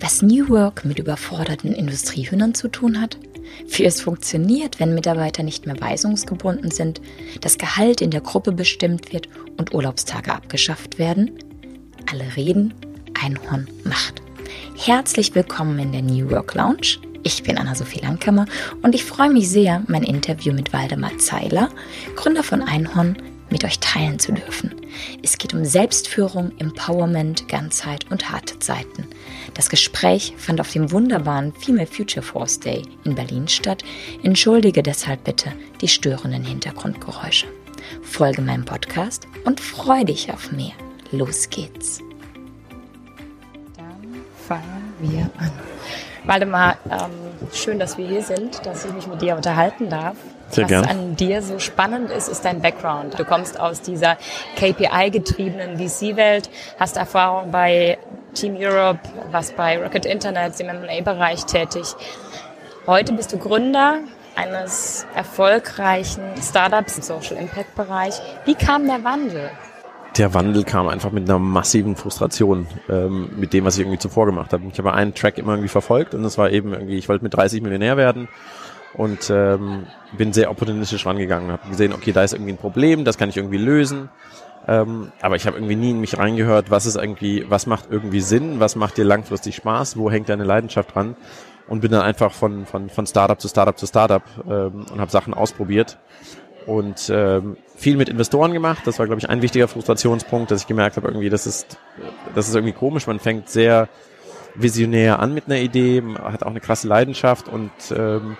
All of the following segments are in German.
was New Work mit überforderten Industriehühnern zu tun hat, wie es funktioniert, wenn Mitarbeiter nicht mehr weisungsgebunden sind, das Gehalt in der Gruppe bestimmt wird und Urlaubstage abgeschafft werden. Alle reden, Einhorn macht. Herzlich willkommen in der New Work Lounge. Ich bin Anna-Sophie Langkammer und ich freue mich sehr, mein Interview mit Waldemar Zeiler, Gründer von Einhorn, mit euch teilen zu dürfen. Es geht um Selbstführung, Empowerment, Ganzheit und harte Zeiten. Das Gespräch fand auf dem wunderbaren Female Future Force Day in Berlin statt. Entschuldige deshalb bitte die störenden Hintergrundgeräusche. Folge meinem Podcast und freu dich auf mehr. Los geht's. Dann fangen wir an. Waldemar, ähm, schön, dass wir hier sind, dass ich mich mit dir unterhalten darf. Sehr Was gern. an dir so spannend ist, ist dein Background. Du kommst aus dieser KPI-getriebenen VC-Welt, hast Erfahrung bei Team Europe, warst bei Rocket Internet im M&A-Bereich tätig. Heute bist du Gründer eines erfolgreichen Startups im Social Impact Bereich. Wie kam der Wandel? Der Wandel kam einfach mit einer massiven Frustration ähm, mit dem, was ich irgendwie zuvor gemacht habe. Ich habe einen Track immer irgendwie verfolgt und das war eben irgendwie, ich wollte mit 30 Millionär werden und ähm, bin sehr opportunistisch rangegangen. Habe gesehen, okay, da ist irgendwie ein Problem, das kann ich irgendwie lösen. Ähm, aber ich habe irgendwie nie in mich reingehört, was ist irgendwie, was macht irgendwie Sinn, was macht dir langfristig Spaß, wo hängt deine Leidenschaft dran und bin dann einfach von von von Startup zu Startup zu Startup ähm, und habe Sachen ausprobiert und ähm, viel mit Investoren gemacht. Das war, glaube ich, ein wichtiger Frustrationspunkt, dass ich gemerkt habe, irgendwie, das ist, das ist irgendwie komisch. Man fängt sehr visionär an mit einer Idee, hat auch eine krasse Leidenschaft und ähm,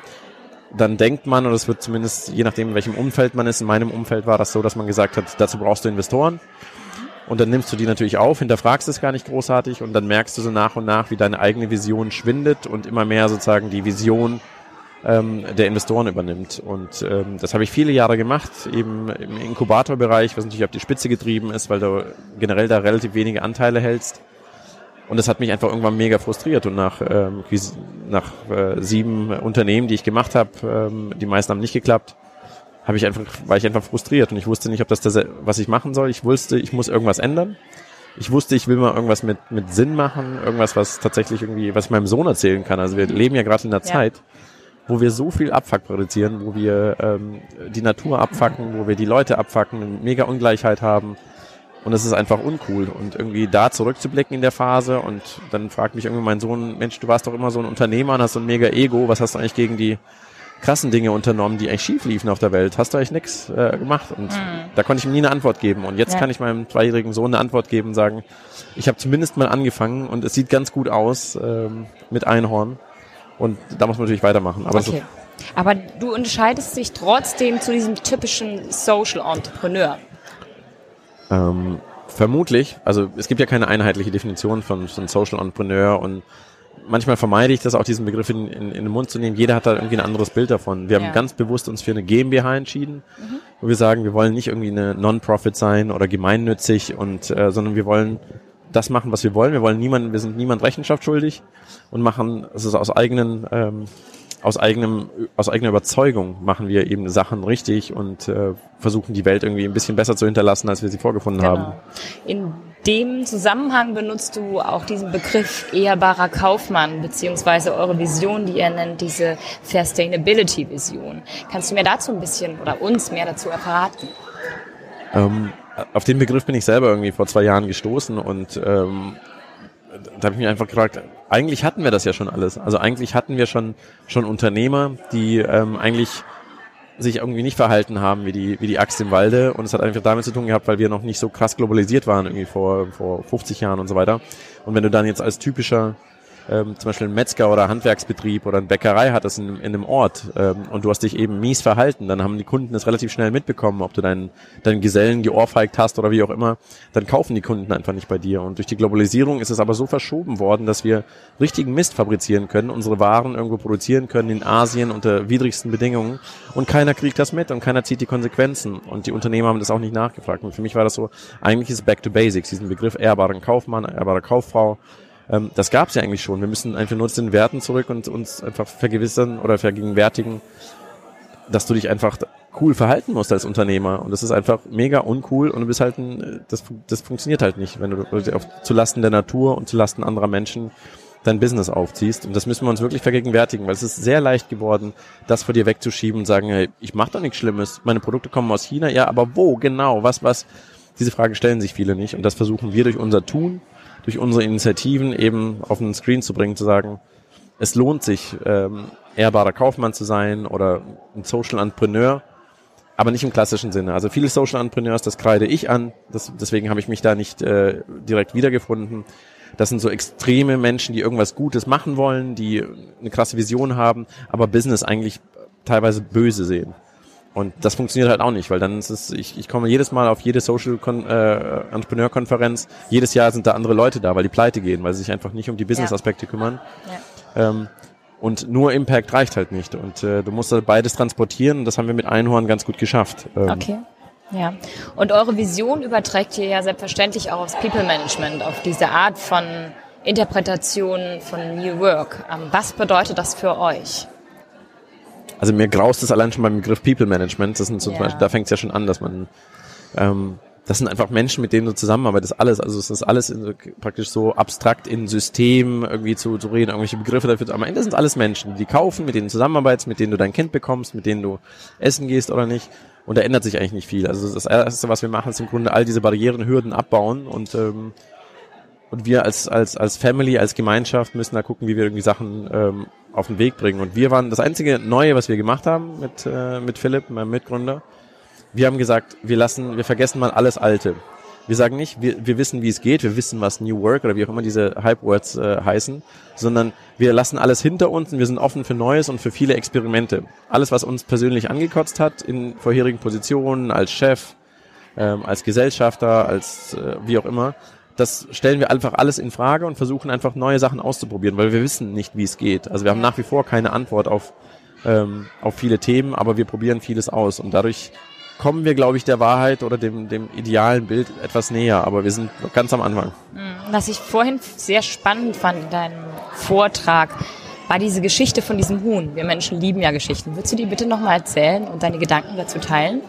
dann denkt man, und es wird zumindest, je nachdem, in welchem Umfeld man ist, in meinem Umfeld war das so, dass man gesagt hat, dazu brauchst du Investoren. Und dann nimmst du die natürlich auf, hinterfragst es gar nicht großartig und dann merkst du so nach und nach, wie deine eigene Vision schwindet und immer mehr sozusagen die Vision ähm, der Investoren übernimmt. Und ähm, das habe ich viele Jahre gemacht, eben im Inkubatorbereich, was natürlich auf die Spitze getrieben ist, weil du generell da relativ wenige Anteile hältst. Und das hat mich einfach irgendwann mega frustriert. Und nach, ähm, nach äh, sieben Unternehmen, die ich gemacht habe, ähm, die meisten haben nicht geklappt, habe ich einfach, war ich einfach frustriert und ich wusste nicht, ob das das, was ich machen soll. Ich wusste, ich muss irgendwas ändern. Ich wusste, ich will mal irgendwas mit, mit Sinn machen, irgendwas, was tatsächlich irgendwie, was ich meinem Sohn erzählen kann. Also wir leben ja gerade in einer Ja. Zeit, wo wir so viel Abfuck produzieren, wo wir ähm, die Natur abfacken, wo wir die Leute abfacken, eine mega Ungleichheit haben. Und es ist einfach uncool. Und irgendwie da zurückzublicken in der Phase und dann fragt mich irgendwie mein Sohn, Mensch, du warst doch immer so ein Unternehmer und hast so ein mega Ego, was hast du eigentlich gegen die krassen Dinge unternommen, die eigentlich schief liefen auf der Welt? Hast du eigentlich nichts äh, gemacht? Und da konnte ich ihm nie eine Antwort geben. Und jetzt Ja. kann ich meinem zweijährigen Sohn eine Antwort geben und sagen, ich habe zumindest mal angefangen und es sieht ganz gut aus ähm, mit Einhorn. Und da muss man natürlich weitermachen. Aber Okay. Aber du unterscheidest dich trotzdem zu diesem typischen Social Entrepreneur. Ähm, vermutlich, also es gibt ja keine einheitliche Definition von, von Social Entrepreneur und manchmal vermeide ich das auch, diesen Begriff in, in, in den Mund zu nehmen. Jeder hat da irgendwie ein anderes Bild davon. Wir Ja. haben ganz bewusst uns für eine GmbH entschieden, wo wir sagen, wir wollen nicht irgendwie eine Non-Profit sein oder gemeinnützig und äh, sondern wir wollen das machen, was wir wollen. Wir wollen niemanden, wir sind niemand Rechenschaft schuldig und machen es ist aus eigenen ähm, aus eigenem aus eigener Überzeugung machen wir eben Sachen richtig und äh, versuchen die Welt irgendwie ein bisschen besser zu hinterlassen, als wir sie vorgefunden haben. In dem Zusammenhang benutzt du auch diesen Begriff ehrbarer Kaufmann, beziehungsweise eure Vision, die ihr nennt, diese Sustainability-Vision. Kannst du mir dazu ein bisschen oder uns mehr dazu erraten? Ähm, auf den Begriff bin ich selber irgendwie vor zwei Jahren gestoßen und ähm, da habe ich mich einfach gefragt, eigentlich hatten wir das ja schon alles. Also eigentlich hatten wir schon schon Unternehmer, die ähm, eigentlich sich irgendwie nicht verhalten haben wie die wie die Axt im Walde und es hat einfach damit zu tun gehabt, weil wir noch nicht so krass globalisiert waren irgendwie vor vor 50 Jahren und so weiter. Und wenn du dann jetzt als typischer ähm, zum Beispiel ein Metzger oder Handwerksbetrieb oder eine Bäckerei hattest in, in einem Ort ähm, und du hast dich eben mies verhalten, dann haben die Kunden das relativ schnell mitbekommen, ob du deinen, deinen Gesellen geohrfeigt hast oder wie auch immer, dann kaufen die Kunden einfach nicht bei dir. Und durch die Globalisierung ist es aber so verschoben worden, dass wir richtigen Mist fabrizieren können, unsere Waren irgendwo produzieren können in Asien unter widrigsten Bedingungen und keiner kriegt das mit und keiner zieht die Konsequenzen und die Unternehmer haben das auch nicht nachgefragt. Und für mich war das so, eigentlich ist es Back to Basics, diesen Begriff ehrbaren Kaufmann, ehrbare Kauffrau, ähm, das gab es ja eigentlich schon. Wir müssen einfach nur zu den Werten zurück und uns einfach vergewissern oder vergegenwärtigen, dass du dich einfach cool verhalten musst als Unternehmer. Und das ist einfach mega uncool und du bist halt ein, das, das funktioniert halt nicht, wenn du auf, zu Lasten der Natur und zu Lasten anderer Menschen dein Business aufziehst. Und das müssen wir uns wirklich vergegenwärtigen, weil es ist sehr leicht geworden, das vor dir wegzuschieben und sagen, hey, ich mache doch nichts Schlimmes. Meine Produkte kommen aus China, ja, aber wo genau? Was, was? Diese Frage stellen sich viele nicht. Und das versuchen wir durch unser Tun, durch unsere Initiativen eben auf den Screen zu bringen, zu sagen, es lohnt sich, ähm, ehrbarer Kaufmann zu sein oder ein Social Entrepreneur, aber nicht im klassischen Sinne. Also viele Social Entrepreneurs, das kreide ich an, das, deswegen habe ich mich da nicht äh, direkt wiedergefunden. Das sind so extreme Menschen, die irgendwas Gutes machen wollen, die eine krasse Vision haben, aber Business eigentlich teilweise böse sehen. Und das funktioniert halt auch nicht, weil dann ist es, ich, ich komme jedes Mal auf jede Social Kon äh, Entrepreneur Konferenz, jedes Jahr sind da andere Leute da, weil die pleite gehen, weil sie sich einfach nicht um die Business Aspekte kümmern. Ja. Ähm, und nur Impact reicht halt nicht. Und äh, du musst halt beides transportieren und das haben wir mit Einhorn ganz gut geschafft. Ähm, okay. Ja. Und eure Vision überträgt ihr ja selbstverständlich auch aufs People Management, auf diese Art von Interpretation von New Work. Ähm, was bedeutet das für euch? Also mir graust es allein schon beim Begriff People Management. Das sind so ja. Beispiel, da fängt es ja schon an, dass man ähm, das sind einfach Menschen, mit denen du zusammenarbeitest, alles. Also es ist alles in, praktisch so abstrakt in Systemen irgendwie zu, zu reden, irgendwelche Begriffe dafür. Am Ende sind alles Menschen, die kaufen, mit denen du zusammenarbeitest, mit denen du dein Kind bekommst, mit denen du essen gehst oder nicht. Und da ändert sich eigentlich nicht viel. Also das Erste, was wir machen, ist im Grunde all diese Barrieren, Hürden abbauen und ähm, und wir als als als Family, als Gemeinschaft müssen da gucken, wie wir irgendwie Sachen ähm, auf den Weg bringen. Und wir waren das einzige Neue, was wir gemacht haben mit äh, mit Philipp, meinem Mitgründer, wir haben gesagt, wir lassen, wir vergessen mal alles Alte. Wir sagen nicht, wir, wir wissen, wie es geht, wir wissen, was New Work oder wie auch immer diese Hype-Words äh, heißen, sondern wir lassen alles hinter uns und wir sind offen für Neues und für viele Experimente. Alles, was uns persönlich angekotzt hat in vorherigen Positionen, als Chef, ähm, als Gesellschafter, als äh, wie auch immer, das stellen wir einfach alles in Frage und versuchen einfach neue Sachen auszuprobieren, weil wir wissen nicht, wie es geht. Also wir haben nach wie vor keine Antwort auf, ähm, auf viele Themen, aber wir probieren vieles aus und dadurch kommen wir, glaube ich, der Wahrheit oder dem, dem idealen Bild etwas näher. Aber wir sind ganz am Anfang. Mhm. Was ich vorhin sehr spannend fand in deinem Vortrag, war diese Geschichte von diesem Huhn. Wir Menschen lieben ja Geschichten. Würdest du die bitte nochmal erzählen und deine Gedanken dazu teilen?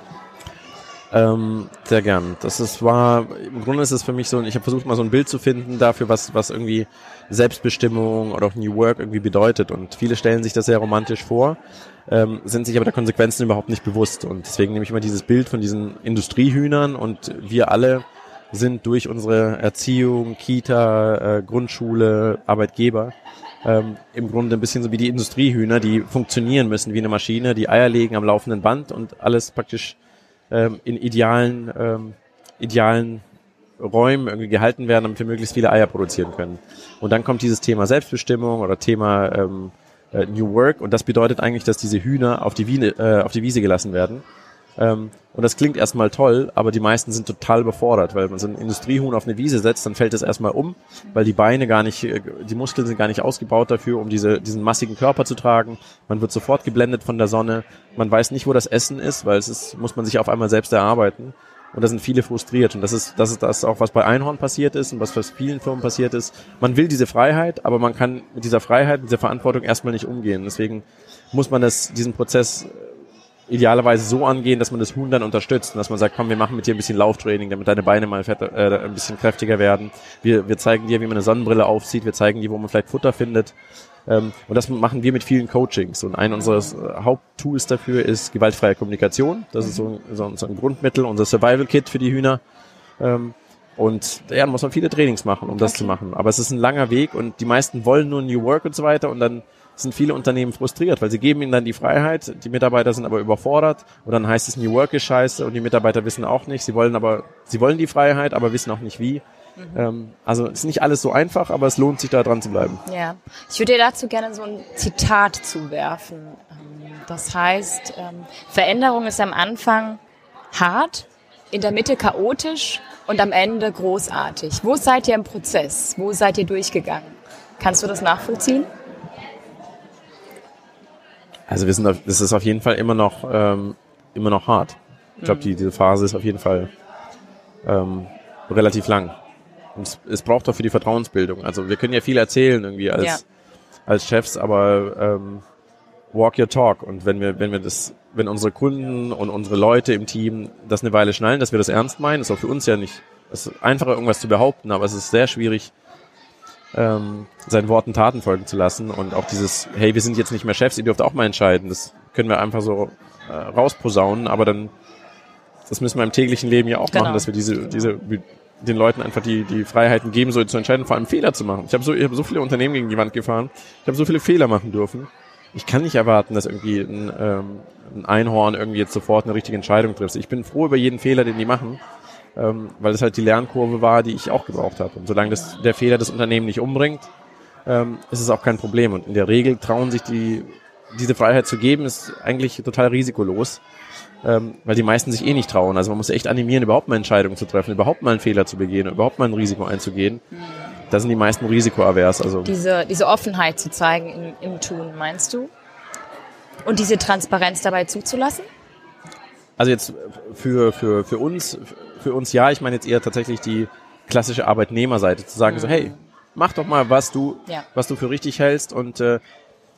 Ähm, sehr gern. Das ist, war, im Grunde ist es für mich so, ich habe versucht mal so ein Bild zu finden dafür, was, was irgendwie Selbstbestimmung oder auch New Work irgendwie bedeutet. Und viele stellen sich das sehr romantisch vor ähm, sind sich aber der Konsequenzen überhaupt nicht bewusst. Und deswegen nehme ich immer dieses Bild von diesen Industriehühnern und wir alle sind durch unsere Erziehung, Kita, äh, Grundschule, Arbeitgeber ähm, im Grunde ein bisschen so wie die Industriehühner, die funktionieren müssen wie eine Maschine, die Eier legen am laufenden Band und alles praktisch ähm, in idealen, ähm, idealen Räumen irgendwie gehalten werden, damit wir möglichst viele Eier produzieren können. Und dann kommt dieses Thema Selbstbestimmung oder Thema ähm, äh, New Work und das bedeutet eigentlich, dass diese Hühner auf die, Wiene, äh, auf die Wiese gelassen werden. Ähm, und das klingt erstmal toll, aber die meisten sind total überfordert, weil man so ein Industriehuhn auf eine Wiese setzt, dann fällt es erstmal um, weil die Beine gar nicht, äh, die Muskeln sind gar nicht ausgebaut dafür, um diese, diesen massigen Körper zu tragen. Man wird sofort geblendet von der Sonne. Man weiß nicht, wo das Essen ist, weil es ist, muss man sich auf einmal selbst erarbeiten. Und da sind viele frustriert. Und das ist, das ist das auch, was bei Einhorn passiert ist und was bei vielen Firmen passiert ist. Man will diese Freiheit, aber man kann mit dieser Freiheit, mit dieser Verantwortung erstmal nicht umgehen. Deswegen muss man das, diesen Prozess idealerweise so angehen, dass man das Huhn dann unterstützt und dass man sagt, komm, wir machen mit dir ein bisschen Lauftraining, damit deine Beine mal fett, äh, ein bisschen kräftiger werden. Wir, wir zeigen dir, wie man eine Sonnenbrille aufzieht, wir zeigen dir, wo man vielleicht Futter findet. Ähm, und das machen wir mit vielen Coachings. Und ein unserer äh, Haupttools dafür ist gewaltfreie Kommunikation. Das ist so, so, so ein Grundmittel, unser Survival-Kit für die Hühner. Ähm, und ja, muss man viele Trainings machen, um das okay. zu machen. Aber es ist ein langer Weg und die meisten wollen nur New Work und so weiter und dann sind viele Unternehmen frustriert, weil sie geben ihnen dann die Freiheit, die Mitarbeiter sind aber überfordert und dann heißt es New Work ist scheiße und die Mitarbeiter wissen auch nicht, sie wollen aber, sie wollen die Freiheit, aber wissen auch nicht wie. Mhm. Ähm, also ist nicht alles so einfach, aber es lohnt sich da dran zu bleiben. Ja, ich würde dir dazu gerne so ein Zitat zuwerfen. Ähm, das heißt, ähm, Veränderung ist am Anfang hart, in der Mitte chaotisch und am Ende großartig. Wo seid ihr im Prozess? Wo seid ihr durchgegangen? Kannst du das nachvollziehen? Also wir sind, auf, das ist auf jeden Fall immer noch, ähm, immer noch hart. Ich glaube, die, diese Phase ist auf jeden Fall ähm, relativ lang. Und es, es braucht auch für die Vertrauensbildung. Also wir können ja viel erzählen irgendwie als, ja. als Chefs, aber ähm, walk your talk. Und wenn wir, wenn wir das, wenn unsere Kunden und unsere Leute im Team das eine Weile schnallen, dass wir das ernst meinen, ist auch für uns ja nicht, es ist einfacher irgendwas zu behaupten, aber es ist sehr schwierig, ähm, seinen Worten Taten folgen zu lassen und auch dieses, hey, wir sind jetzt nicht mehr Chefs, ihr dürft auch mal entscheiden. Das können wir einfach so äh, rausposaunen, aber dann, das müssen wir im täglichen Leben ja auch Genau. machen, dass wir diese, diese, den Leuten einfach die, die Freiheiten geben, so zu entscheiden, vor allem Fehler zu machen. Ich habe so, ich hab so viele Unternehmen gegen die Wand gefahren, ich habe so viele Fehler machen dürfen. Ich kann nicht erwarten, dass irgendwie ein, ähm, ein Einhorn irgendwie jetzt sofort eine richtige Entscheidung trifft. Ich bin froh über jeden Fehler, den die machen, ähm, weil es halt die Lernkurve war, die ich auch gebraucht habe. Und solange das, der Fehler das Unternehmen nicht umbringt, ähm, ist es auch kein Problem. Und in der Regel trauen sich die, diese Freiheit zu geben, ist eigentlich total risikolos, ähm, weil die meisten sich eh nicht trauen. Also man muss echt animieren, überhaupt mal Entscheidungen zu treffen, überhaupt mal einen Fehler zu begehen, überhaupt mal ein Risiko einzugehen. Da sind die meisten risikoavers. Also Diese, diese Offenheit zu zeigen im, im Tun, meinst du? Und diese Transparenz dabei zuzulassen? Also jetzt für, für, für uns, für uns ja, ich meine jetzt eher tatsächlich die klassische Arbeitnehmerseite, zu sagen so, hey, mach doch mal, was du, Ja. was du für richtig hältst und äh,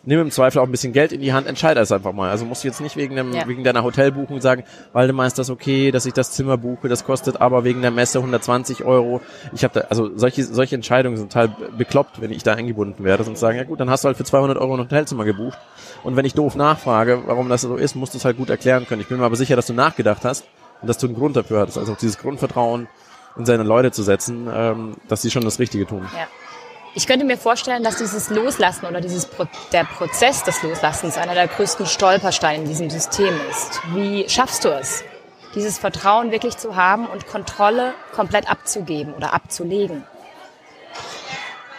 nimm im Zweifel auch ein bisschen Geld in die Hand, entscheide es einfach mal. Also musst du jetzt nicht wegen, dem, Ja. wegen deiner Hotelbuchung sagen, Waldemar, ist das okay, dass ich das Zimmer buche, das kostet aber wegen der Messe 120 Euro. Ich habe da, also solche, solche Entscheidungen sind total bekloppt, wenn ich da eingebunden werde, sonst sagen, ja gut, dann hast du halt für 200 Euro ein Hotelzimmer gebucht. Und wenn ich doof nachfrage, warum das so ist, musst du es halt gut erklären können. Ich bin mir aber sicher, dass du nachgedacht hast und dass du einen Grund dafür hattest. Also auch dieses Grundvertrauen in seine Leute zu setzen, ähm, dass sie schon das Richtige tun. Ja. Ich könnte mir vorstellen, dass dieses Loslassen oder dieses Pro der Prozess des Loslassens einer der größten Stolpersteine in diesem System ist. Wie schaffst du es, dieses Vertrauen wirklich zu haben und Kontrolle komplett abzugeben oder abzulegen?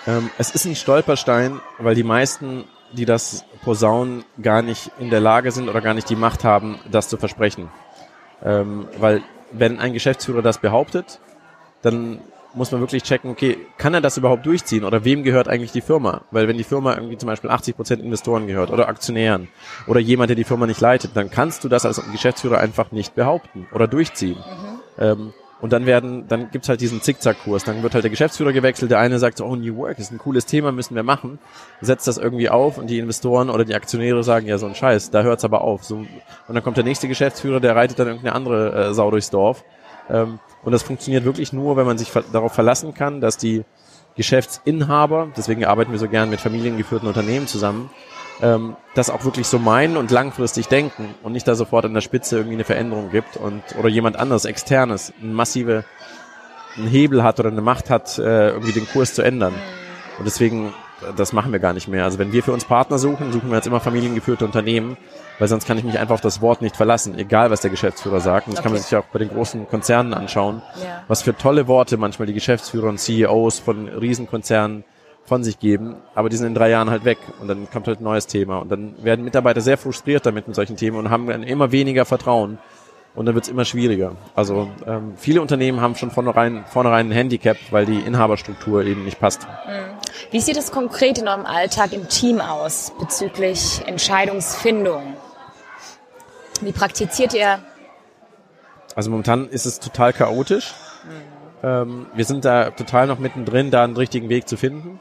Ähm, es ist ein Stolperstein, weil die meisten, die das posaunen, gar nicht in der Lage sind oder gar nicht die Macht haben, das zu versprechen. Ähm, weil wenn ein Geschäftsführer das behauptet, dann muss man wirklich checken, okay, kann er das überhaupt durchziehen oder wem gehört eigentlich die Firma? Weil wenn die Firma irgendwie zum Beispiel 80 Prozent Investoren gehört oder Aktionären oder jemand, der die Firma nicht leitet, dann kannst du das als Geschäftsführer einfach nicht behaupten oder durchziehen. Ähm, und dann werden, dann gibt's halt diesen Zickzackkurs. Dann wird halt der Geschäftsführer gewechselt. Der eine sagt so, oh, New Work ist ein cooles Thema, müssen wir machen. Setzt das irgendwie auf und die Investoren oder die Aktionäre sagen, ja, so ein Scheiß, da hört's aber auf. So, und dann kommt der nächste Geschäftsführer, der reitet dann irgendeine andere äh, Sau durchs Dorf. Ähm, und das funktioniert wirklich nur, wenn man sich ver darauf verlassen kann, dass die Geschäftsinhaber, deswegen arbeiten wir so gern mit familiengeführten Unternehmen zusammen, ähm, das auch wirklich so meinen und langfristig denken und nicht da sofort an der Spitze irgendwie eine Veränderung gibt und oder jemand anderes, externes, einen massive einen Hebel hat oder eine Macht hat, äh, irgendwie den Kurs zu ändern. Und deswegen, das machen wir gar nicht mehr. Also wenn wir für uns Partner suchen, suchen wir jetzt immer familiengeführte Unternehmen, weil sonst kann ich mich einfach auf das Wort nicht verlassen, egal was der Geschäftsführer sagt. Und das kann man Okay. sich auch bei den großen Konzernen anschauen, Ja. was für tolle Worte manchmal die Geschäftsführer und CEOs von Riesenkonzernen von sich geben, aber die sind in drei Jahren halt weg und dann kommt halt ein neues Thema und dann werden Mitarbeiter sehr frustriert damit mit solchen Themen und haben dann immer weniger Vertrauen und dann wird's immer schwieriger. Also ähm, viele Unternehmen haben schon vornherein, vornherein ein Handicap, weil die Inhaberstruktur eben nicht passt. Wie sieht es konkret in eurem Alltag im Team aus bezüglich Entscheidungsfindung? Wie praktiziert ihr? Also momentan ist es total chaotisch. Ähm, wir sind da total noch mittendrin, da einen richtigen Weg zu finden.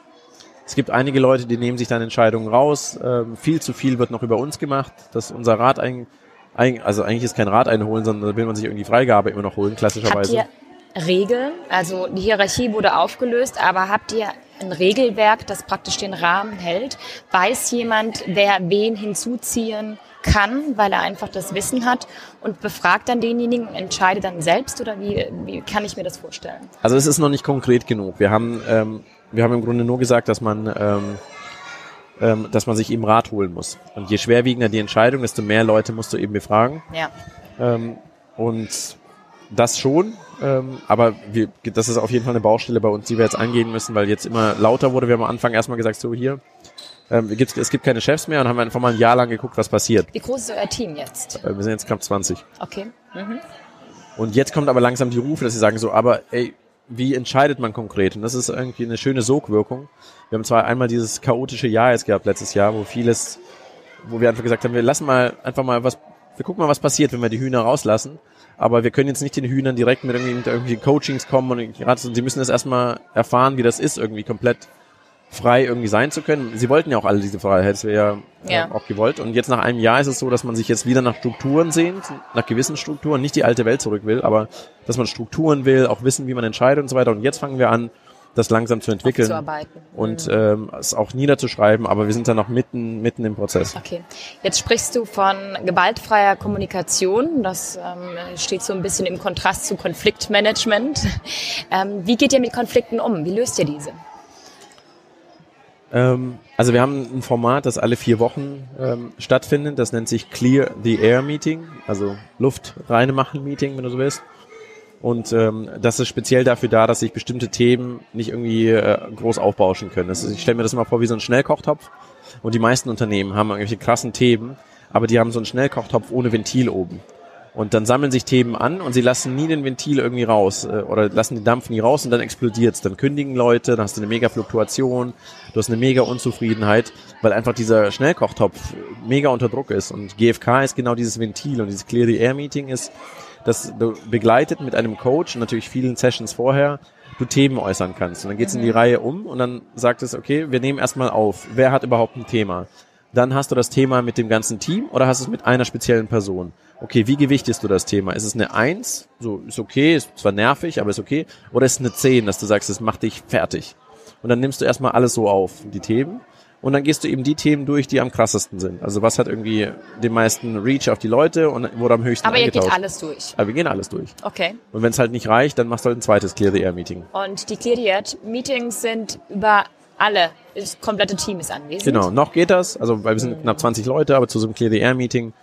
Es gibt einige Leute, die nehmen sich dann Entscheidungen raus. Ähm, viel zu viel wird noch über uns gemacht, dass unser Rat ein, ein, also eigentlich ist kein Rat einholen, sondern da will man sich irgendwie Freigabe immer noch holen, Habt klassischerweise. ihr Regeln? Also die Hierarchie wurde aufgelöst, aber habt ihr ein Regelwerk, das praktisch den Rahmen hält? Weiß jemand, wer wen hinzuziehen kann, weil er einfach das Wissen hat und befragt dann denjenigen und entscheidet dann selbst oder wie, wie kann ich mir das vorstellen? Also es ist noch nicht konkret genug. Wir haben, ähm, wir haben im Grunde nur gesagt, dass man, ähm, ähm, dass man sich eben Rat holen muss. Und je schwerwiegender die Entscheidung, desto mehr Leute musst du eben befragen. Ja. Ähm, und das schon, ähm, aber wir, das ist auf jeden Fall eine Baustelle bei uns, die wir jetzt angehen müssen, weil jetzt immer lauter wurde. Wir haben am Anfang erstmal gesagt, so hier, ähm, es gibt- es gibt keine Chefs mehr und haben einfach mal ein Jahr lang geguckt, was passiert. Wie groß ist euer Team jetzt? Äh, wir sind jetzt knapp 20. Okay. Mhm. Und jetzt kommt aber langsam die Rufe, dass sie sagen so, aber ey, wie entscheidet man konkret? Und das ist irgendwie eine schöne Sogwirkung. Wir haben zwar einmal dieses chaotische Jahr jetzt gehabt letztes Jahr, wo vieles, wo wir einfach gesagt haben, wir lassen mal einfach mal was, wir gucken mal, was passiert, wenn wir die Hühner rauslassen. Aber wir können jetzt nicht den Hühnern direkt mit irgendwie, mit irgendwie Coachings kommen und sie müssen das erstmal erfahren, wie das ist, irgendwie komplett frei irgendwie sein zu können. Sie wollten ja auch alle diese Freiheit, das wäre ja, Ja. äh, auch gewollt. Und jetzt nach einem Jahr ist es so, dass man sich jetzt wieder nach Strukturen sehnt, nach gewissen Strukturen, nicht die alte Welt zurück will, aber dass man Strukturen will, auch wissen, wie man entscheidet und so weiter. Und jetzt fangen wir an, das langsam zu entwickeln und ähm, es auch niederzuschreiben, aber wir sind da noch mitten, mitten im Prozess. Okay. Jetzt sprichst du von gewaltfreier Kommunikation. Das ähm, steht so ein bisschen im Kontrast zu Konfliktmanagement. Ähm, wie geht ihr mit Konflikten um? Wie löst ihr diese? Ähm, also wir haben ein Format, das alle vier Wochen ähm, stattfindet. Das nennt sich Clear the Air Meeting, also Luft reine machen Meeting, wenn du so willst. Und ähm, das ist speziell dafür da, dass sich bestimmte Themen nicht irgendwie äh, groß aufbauschen können. Ist, ich stelle mir das immer vor wie so ein Schnellkochtopf. Und die meisten Unternehmen haben irgendwelche krassen Themen, aber die haben so einen Schnellkochtopf ohne Ventil oben. Und dann sammeln sich Themen an und sie lassen nie den Ventil irgendwie raus äh, oder lassen den Dampf nie raus und dann explodiert's. Dann kündigen Leute, dann hast du eine mega Fluktuation, du hast eine mega Unzufriedenheit, weil einfach dieser Schnellkochtopf mega unter Druck ist. Und GFK ist genau dieses Ventil und dieses Clear the Air Meeting ist das begleitet mit einem Coach und natürlich vielen Sessions vorher du Themen äußern kannst. Und dann geht's in die. Reihe um und dann sagt es, okay, wir nehmen erstmal auf, wer hat überhaupt ein Thema? Dann hast du das Thema mit dem ganzen Team oder hast du es mit einer speziellen Person? Okay, wie gewichtest du das Thema? Ist es eine Eins? So, ist okay, ist zwar nervig, aber ist okay. Oder ist es eine Zehn, dass du sagst, es macht dich fertig? Und dann nimmst du erstmal alles so auf, die Themen. Und dann gehst du eben die Themen durch, die am krassesten sind. Also was hat irgendwie den meisten Reach auf die Leute und wurde am höchsten Aber ihr geht alles durch. Aber wir gehen alles durch. Okay. Und wenn es halt nicht reicht, dann machst du halt ein zweites Clear the Air Meeting. Und die Clear the Air Meetings sind über alle, das komplette Team ist anwesend. Genau, noch geht das. Also weil wir sind mhm. knapp 20 Leute, aber zu so einem Clear the Air Meeting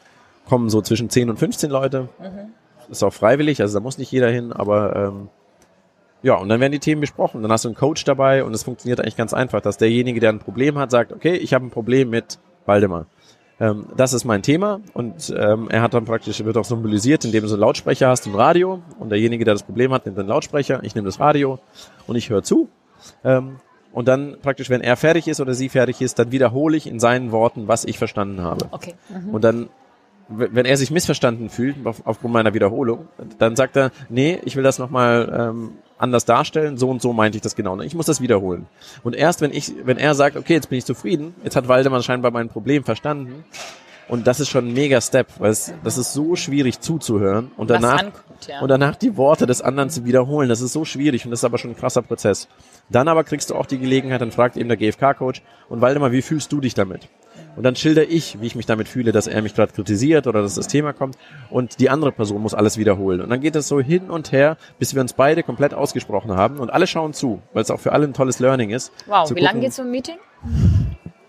kommen so zwischen 10 und 15 Leute. Mhm. Ist auch freiwillig, also da muss nicht jeder hin, aber ähm, ja, und dann werden die Themen besprochen. Dann hast du einen Coach dabei und es funktioniert eigentlich ganz einfach, dass derjenige, der ein Problem hat, sagt, okay, ich habe ein Problem mit Waldemar. Ähm, das ist mein Thema und ähm, er hat dann praktisch, wird auch symbolisiert, indem du so einen Lautsprecher hast, ein Radio und derjenige, der das Problem hat, nimmt den Lautsprecher, ich nehme das Radio und ich höre zu. Ähm, und dann praktisch, wenn er fertig ist oder sie fertig ist, dann wiederhole ich in seinen Worten, was ich verstanden habe. Okay. Mhm. Und dann wenn er sich missverstanden fühlt auf, aufgrund meiner Wiederholung, dann sagt er, nee, ich will das nochmal ähm, anders darstellen, so und so meinte ich das genau. Ich muss das wiederholen. Und erst wenn ich, wenn er sagt, okay, jetzt bin ich zufrieden, jetzt hat Waldemar scheinbar mein Problem verstanden, und das ist schon ein mega Step, weil es, das ist so schwierig zuzuhören und danach, ankommt, ja. und danach die Worte des anderen zu wiederholen. Das ist so schwierig und das ist aber schon ein krasser Prozess. Dann aber kriegst du auch die Gelegenheit, dann fragt eben der GFK-Coach und Waldemar, wie fühlst du dich damit? Und dann schilder ich, wie ich mich damit fühle, dass er mich gerade kritisiert oder dass das Thema kommt. Und die andere Person muss alles wiederholen. Und dann geht es so hin und her, bis wir uns beide komplett ausgesprochen haben. Und alle schauen zu, weil es auch für alle ein tolles Learning ist. Wow, wie lange geht's so ein Meeting?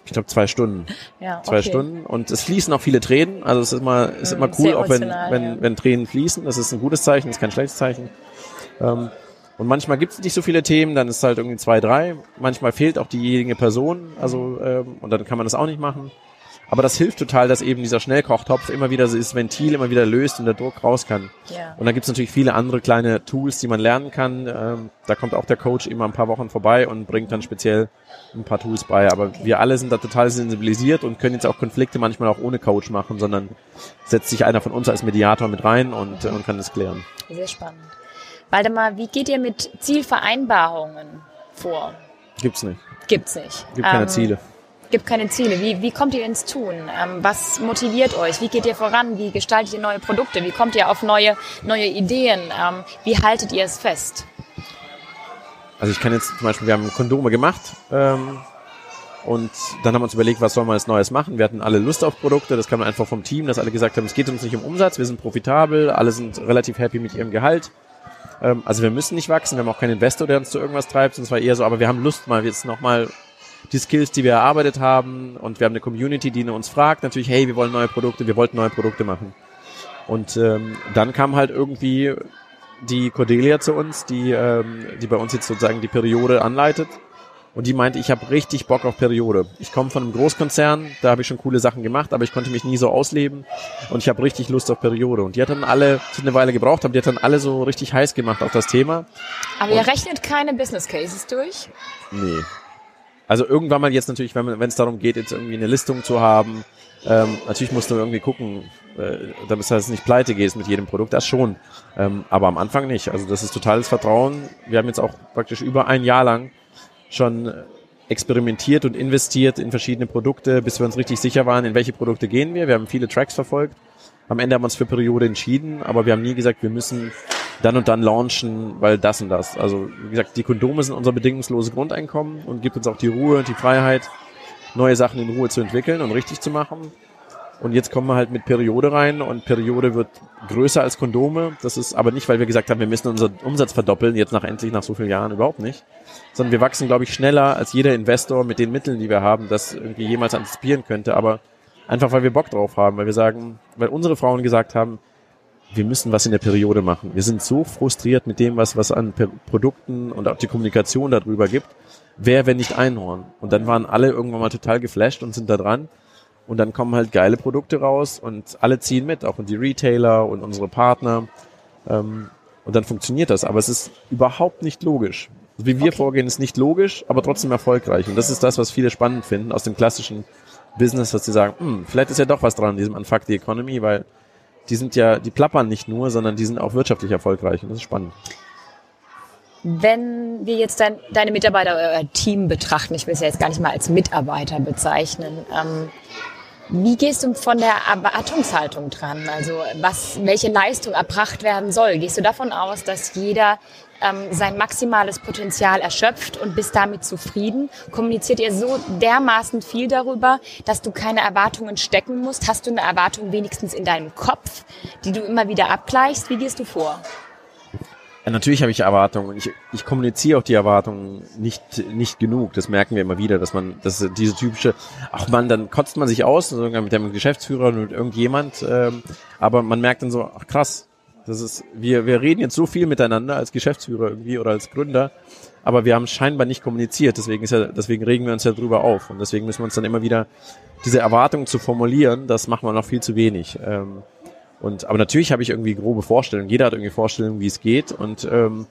Ich glaube zwei Stunden. Ja, okay. Zwei Stunden. Und es fließen auch viele Tränen. Also es ist immer, ist immer cool, auch wenn, wenn, ja. wenn Tränen fließen. Das ist ein gutes Zeichen, das ist kein schlechtes Zeichen. Ähm, und manchmal gibt es nicht so viele Themen, dann ist es halt irgendwie zwei, drei. Manchmal fehlt auch diejenige Person, also ähm, und dann kann man das auch nicht machen. Aber das hilft total, dass eben dieser Schnellkochtopf immer wieder so ist Ventil immer wieder löst und der Druck raus kann. Ja. Und dann gibt es natürlich viele andere kleine Tools, die man lernen kann. Ähm, da kommt auch der Coach immer ein paar Wochen vorbei und bringt dann speziell ein paar Tools bei. Aber okay. wir alle sind da total sensibilisiert und können jetzt auch Konflikte manchmal auch ohne Coach machen, sondern setzt sich einer von uns als Mediator mit rein und, und kann das klären. Sehr spannend. Waldemar, wie geht ihr mit Zielvereinbarungen vor? Gibt's nicht. Gibt's nicht. Gibt keine ähm, Ziele. Gibt keine Ziele. Wie, wie kommt ihr ins Tun? Ähm, was motiviert euch? Wie geht ihr voran? Wie gestaltet ihr neue Produkte? Wie kommt ihr auf neue, neue Ideen? Ähm, wie haltet ihr es fest? Also ich kann jetzt zum Beispiel, wir haben Kondome gemacht ähm, und dann haben wir uns überlegt, was sollen wir als Neues machen. Wir hatten alle Lust auf Produkte, das kam einfach vom Team, dass alle gesagt haben, es geht uns nicht um Umsatz, wir sind profitabel, alle sind relativ happy mit ihrem Gehalt. Ähm, also wir müssen nicht wachsen, wir haben auch keinen Investor, der uns zu irgendwas treibt, es war eher so, aber wir haben Lust mal jetzt nochmal die Skills, die wir erarbeitet haben und wir haben eine Community, die uns fragt, natürlich, hey, wir wollen neue Produkte, wir wollten neue Produkte machen. Und ähm, dann kam halt irgendwie die Cordelia zu uns, die, ähm, die bei uns jetzt sozusagen die Periode anleitet. Und die meinte, ich habe richtig Bock auf Periode. Ich komme von einem Großkonzern, da habe ich schon coole Sachen gemacht, aber ich konnte mich nie so ausleben und ich habe richtig Lust auf Periode. Und die hat dann alle, es eine Weile gebraucht, aber die hat dann alle so richtig heiß gemacht auf das Thema. Aber und ihr rechnet keine Business Cases durch? Nee. Also irgendwann mal jetzt natürlich, wenn es darum geht, jetzt irgendwie eine Listung zu haben, ähm, natürlich musst du irgendwie gucken, äh, damit es nicht pleite gehst mit jedem Produkt, das schon. Ähm, aber am Anfang nicht. Also das ist totales Vertrauen. Wir haben jetzt auch praktisch über ein Jahr lang schon experimentiert und investiert in verschiedene Produkte, bis wir uns richtig sicher waren, in welche Produkte gehen wir. Wir haben viele Tracks verfolgt. Am Ende haben wir uns für Periode entschieden, aber wir haben nie gesagt, wir müssen dann und dann launchen, weil das und das. Also wie gesagt, die Kondome sind unser bedingungslose Grundeinkommen und gibt uns auch die Ruhe und die Freiheit, neue Sachen in Ruhe zu entwickeln und richtig zu machen. Und jetzt kommen wir halt mit Periode rein und Periode wird größer als Kondome. Das ist aber nicht, weil wir gesagt haben, wir müssen unseren Umsatz verdoppeln, jetzt nach endlich nach so vielen Jahren überhaupt nicht. Sondern wir wachsen, glaube ich, schneller als jeder Investor mit den Mitteln, die wir haben, das irgendwie jemals antizipieren könnte. Aber einfach, weil wir Bock drauf haben, weil wir sagen, weil unsere Frauen gesagt haben, wir müssen was in der Periode machen. Wir sind so frustriert mit dem, was, was an Produkten und auch die Kommunikation darüber gibt. Wer, wenn nicht Einhorn? Und dann waren alle irgendwann mal total geflasht und sind da dran. Und dann kommen halt geile Produkte raus und alle ziehen mit, auch die Retailer und unsere Partner. Ähm, und dann funktioniert das. Aber es ist überhaupt nicht logisch. Wie wir okay. vorgehen, ist nicht logisch, aber trotzdem erfolgreich. Und das ist das, was viele spannend finden aus dem klassischen Business, dass sie sagen, hm, vielleicht ist ja doch was dran, diesem Unfuck the Economy, weil die sind ja, die plappern nicht nur, sondern die sind auch wirtschaftlich erfolgreich. Und das ist spannend. Wenn wir jetzt dein, deine Mitarbeiter, euer Team betrachten, ich will es ja jetzt gar nicht mal als Mitarbeiter bezeichnen, ähm, wie gehst du von der Erwartungshaltung dran? Also was, welche Leistung erbracht werden soll? Gehst du davon aus, dass jeder ähm, sein maximales Potenzial erschöpft und bist damit zufrieden? Kommuniziert ihr so dermaßen viel darüber, dass du keine Erwartungen stecken musst? Hast du eine Erwartung wenigstens in deinem Kopf, die du immer wieder abgleichst? Wie gehst du vor? Ja, natürlich habe ich Erwartungen. Ich, ich kommuniziere auch die Erwartungen nicht, nicht genug. Das merken wir immer wieder, dass man, dass diese typische, ach man, dann kotzt man sich aus, sogar mit dem Geschäftsführer und irgendjemand, ähm, aber man merkt dann so, ach krass, das ist, wir, wir reden jetzt so viel miteinander als Geschäftsführer irgendwie oder als Gründer, aber wir haben scheinbar nicht kommuniziert. Deswegen ist ja, deswegen regen wir uns ja drüber auf und deswegen müssen wir uns dann immer wieder diese Erwartungen zu formulieren. Das machen wir noch viel zu wenig. Ähm, und, aber natürlich habe ich irgendwie grobe Vorstellungen. Jeder hat irgendwie Vorstellungen, wie es geht. Und, ähm,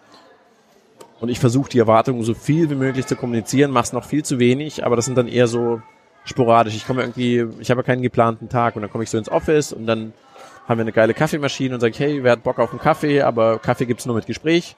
und ich versuche die Erwartungen so viel wie möglich zu kommunizieren, mache es noch viel zu wenig, aber das sind dann eher so sporadisch. Ich komme irgendwie, ich habe keinen geplanten Tag und dann komme ich so ins Office und dann haben wir eine geile Kaffeemaschine und sage, hey, wer hat Bock auf einen Kaffee, aber Kaffee gibt's nur mit Gespräch.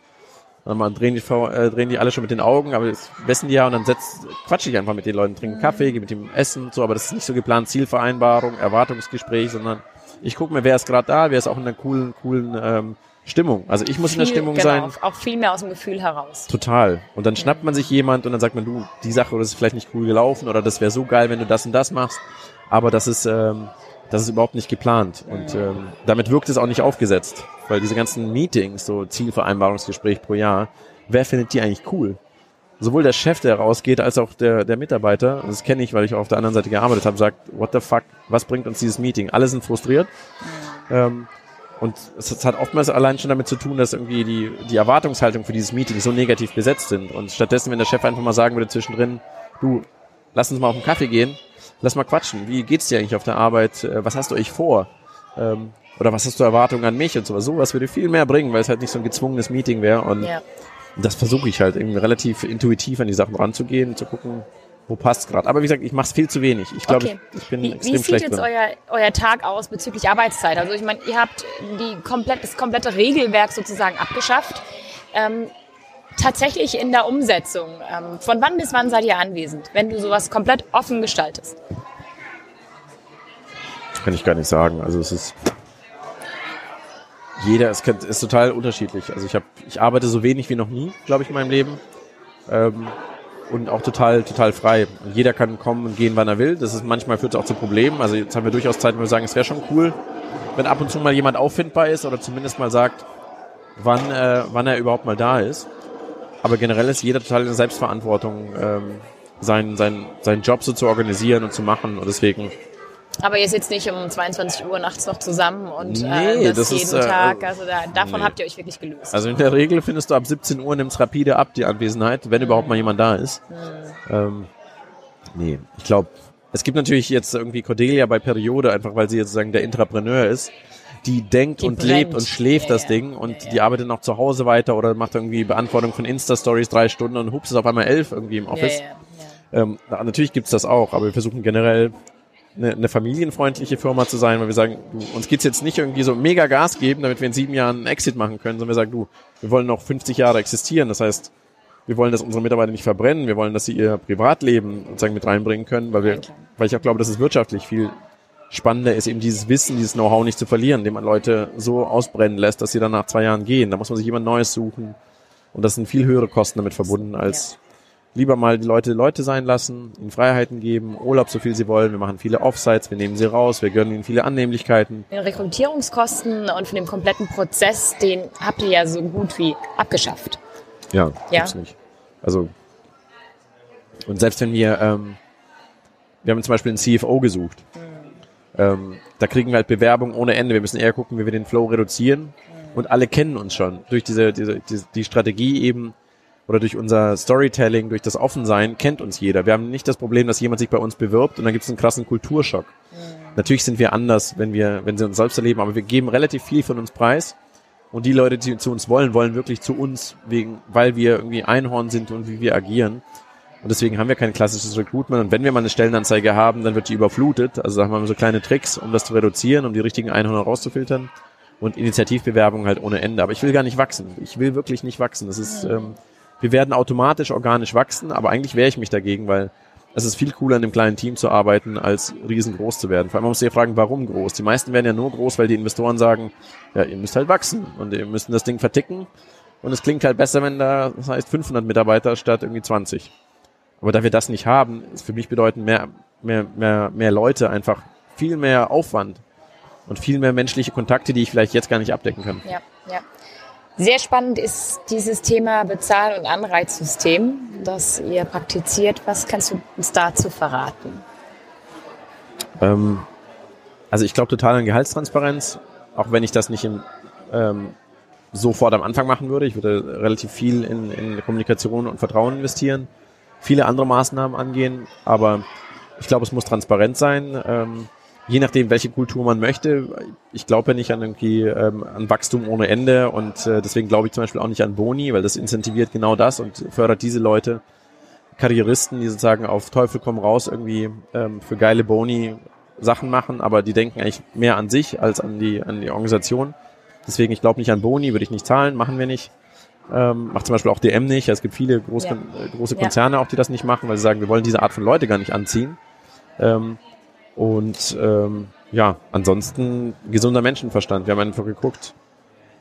Und dann drehen die, äh, drehen die alle schon mit den Augen, aber das wissen die ja und dann setz, quatsche ich einfach mit den Leuten, trinken Kaffee, gehe mit dem Essen, so, aber das ist nicht so geplant Zielvereinbarung, Erwartungsgespräch, sondern ich gucke mir, wer ist gerade da, wer ist auch in einer coolen, coolen ähm, Stimmung. Also ich muss viel, in der Stimmung genau, sein. Auch viel mehr aus dem Gefühl heraus. Total. Und dann schnappt man sich jemand und dann sagt man, du, die Sache oder das ist vielleicht nicht cool gelaufen oder das wäre so geil, wenn du das und das machst. Aber das ist, ähm, das ist überhaupt nicht geplant. Und ähm, damit wirkt es auch nicht aufgesetzt. Weil diese ganzen Meetings, so Zielvereinbarungsgespräch pro Jahr, wer findet die eigentlich cool? sowohl der Chef, der rausgeht, als auch der, der Mitarbeiter, das kenne ich, weil ich auch auf der anderen Seite gearbeitet habe, sagt, what the fuck, was bringt uns dieses Meeting? Alle sind frustriert. Ähm, und es hat oftmals allein schon damit zu tun, dass irgendwie die, die Erwartungshaltung für dieses Meeting so negativ besetzt sind. Und stattdessen, wenn der Chef einfach mal sagen würde zwischendrin, du, lass uns mal auf den Kaffee gehen, lass mal quatschen, wie geht's dir eigentlich auf der Arbeit, äh, was hast du euch vor? Ähm, oder was hast du Erwartungen an mich und sowas. Sowas würde viel mehr bringen, weil es halt nicht so ein gezwungenes Meeting wäre. Und ja das versuche ich halt irgendwie relativ intuitiv an die Sachen ranzugehen, zu gucken, wo passt gerade. Aber wie gesagt, ich mache es viel zu wenig. Ich glaube, okay. ich, ich, bin wie, extrem Wie sieht schlecht jetzt euer, euer Tag aus bezüglich Arbeitszeit? Also ich meine, ihr habt die komplett, das komplette Regelwerk sozusagen abgeschafft. Ähm, tatsächlich in der Umsetzung, ähm, von wann bis wann seid ihr anwesend, wenn du sowas komplett offen gestaltest? Kann ich gar nicht sagen. Also es ist jeder ist, ist total unterschiedlich. Also ich habe, ich arbeite so wenig wie noch nie, glaube ich, in meinem Leben. Ähm, und auch total, total frei. Jeder kann kommen und gehen, wann er will. Das ist manchmal führt es auch zu Problemen. Also jetzt haben wir durchaus Zeit, wo wir sagen, es wäre schon cool, wenn ab und zu mal jemand auffindbar ist oder zumindest mal sagt, wann, äh, wann er überhaupt mal da ist. Aber generell ist jeder total in der Selbstverantwortung, ähm, seinen, seinen, seinen Job so zu organisieren und zu machen. Und deswegen aber ihr sitzt nicht um 22 Uhr nachts noch zusammen und äh, nee, das, das jeden ist, äh, Tag. Also da, davon nee. habt ihr euch wirklich gelöst. Also in der Regel findest du ab 17 Uhr nimmst rapide ab die Anwesenheit, wenn mhm. überhaupt mal jemand da ist. Mhm. Ähm, nee, ich glaube, es gibt natürlich jetzt irgendwie Cordelia bei Periode, einfach weil sie jetzt sozusagen der Intrapreneur ist die denkt die und brennt. lebt und schläft ja, das Ding und ja, die arbeitet noch zu Hause weiter oder macht irgendwie Beantwortung von Insta-Stories drei Stunden und hups ist auf einmal elf irgendwie im Office. Ähm, natürlich gibt's das auch, aber wir versuchen generell eine, eine familienfreundliche Firma zu sein, weil wir sagen, du, uns geht's jetzt nicht irgendwie so mega Gas geben, damit wir in sieben Jahren einen Exit machen können, sondern wir sagen, du, wir wollen noch 50 Jahre existieren. Das heißt, wir wollen, dass unsere Mitarbeiter nicht verbrennen, wir wollen, dass sie ihr Privatleben sozusagen mit reinbringen können, weil wir, weil ich auch glaube, dass es wirtschaftlich viel spannender ist eben dieses Wissen, dieses Know-how nicht zu verlieren, indem man Leute so ausbrennen lässt, dass sie dann nach zwei Jahren gehen. Da muss man sich jemand Neues suchen. Und das sind viel höhere Kosten damit verbunden, als lieber mal die Leute Leute sein lassen, ihnen Freiheiten geben, Urlaub so viel sie wollen. Wir machen viele Offsites, wir nehmen sie raus, wir gönnen ihnen viele Annehmlichkeiten. Den Rekrutierungskosten und von dem kompletten Prozess, den habt ihr ja so gut wie abgeschafft. Ja, ja. gibt's nicht. Also, und selbst wenn wir, ähm, wir haben zum Beispiel einen CFO gesucht. Mhm ähm, da kriegen wir halt Bewerbungen ohne Ende. Wir müssen eher gucken, wie wir den Flow reduzieren. Und alle kennen uns schon durch diese, diese, die, die Strategie eben oder durch unser Storytelling, durch das Offensein kennt uns jeder. Wir haben nicht das Problem, dass jemand sich bei uns bewirbt und dann gibt es einen krassen Kulturschock. Mhm. Natürlich sind wir anders, wenn wir, wenn sie uns selbst erleben, aber wir geben relativ viel von uns preis. Und die Leute, die zu uns wollen, wollen wirklich zu uns, wegen, weil wir irgendwie Einhorn sind und wie wir agieren. Und deswegen haben wir kein klassisches Recruitment. Und wenn wir mal eine Stellenanzeige haben, dann wird die überflutet. Also haben wir so kleine Tricks, um das zu reduzieren, um die richtigen Einhörner rauszufiltern. Und Initiativbewerbung halt ohne Ende. Aber ich will gar nicht wachsen. Ich will wirklich nicht wachsen. Das ist, ähm, wir werden automatisch organisch wachsen, aber eigentlich wehre ich mich dagegen, weil es ist viel cooler, in einem kleinen Team zu arbeiten, als riesengroß zu werden. Vor allem man muss sich fragen, warum groß? Die meisten werden ja nur groß, weil die Investoren sagen, ja, ihr müsst halt wachsen und ihr müsst das Ding verticken. Und es klingt halt besser, wenn da, das heißt 500 Mitarbeiter statt irgendwie 20. Aber da wir das nicht haben, ist für mich bedeuten mehr, mehr, mehr, mehr Leute einfach viel mehr Aufwand und viel mehr menschliche Kontakte, die ich vielleicht jetzt gar nicht abdecken kann. Ja, ja. Sehr spannend ist dieses Thema Bezahl- und Anreizsystem, das ihr praktiziert. Was kannst du uns dazu verraten? Ähm, also ich glaube total an Gehaltstransparenz, auch wenn ich das nicht im, ähm, sofort am Anfang machen würde. Ich würde relativ viel in, in Kommunikation und Vertrauen investieren viele andere Maßnahmen angehen, aber ich glaube, es muss transparent sein. Ähm, je nachdem, welche Kultur man möchte. Ich glaube ja nicht an irgendwie ähm, an Wachstum ohne Ende und äh, deswegen glaube ich zum Beispiel auch nicht an Boni, weil das incentiviert genau das und fördert diese Leute, Karrieristen, die sozusagen auf Teufel komm raus irgendwie ähm, für geile Boni Sachen machen, aber die denken eigentlich mehr an sich als an die an die Organisation. Deswegen, ich glaube nicht an Boni, würde ich nicht zahlen, machen wir nicht. Ähm, macht zum Beispiel auch DM nicht. Es gibt viele groß, ja. äh, große Konzerne ja. auch, die das nicht machen, weil sie sagen, wir wollen diese Art von Leute gar nicht anziehen. Ähm, und ähm, ja, ansonsten gesunder Menschenverstand. Wir haben einfach geguckt,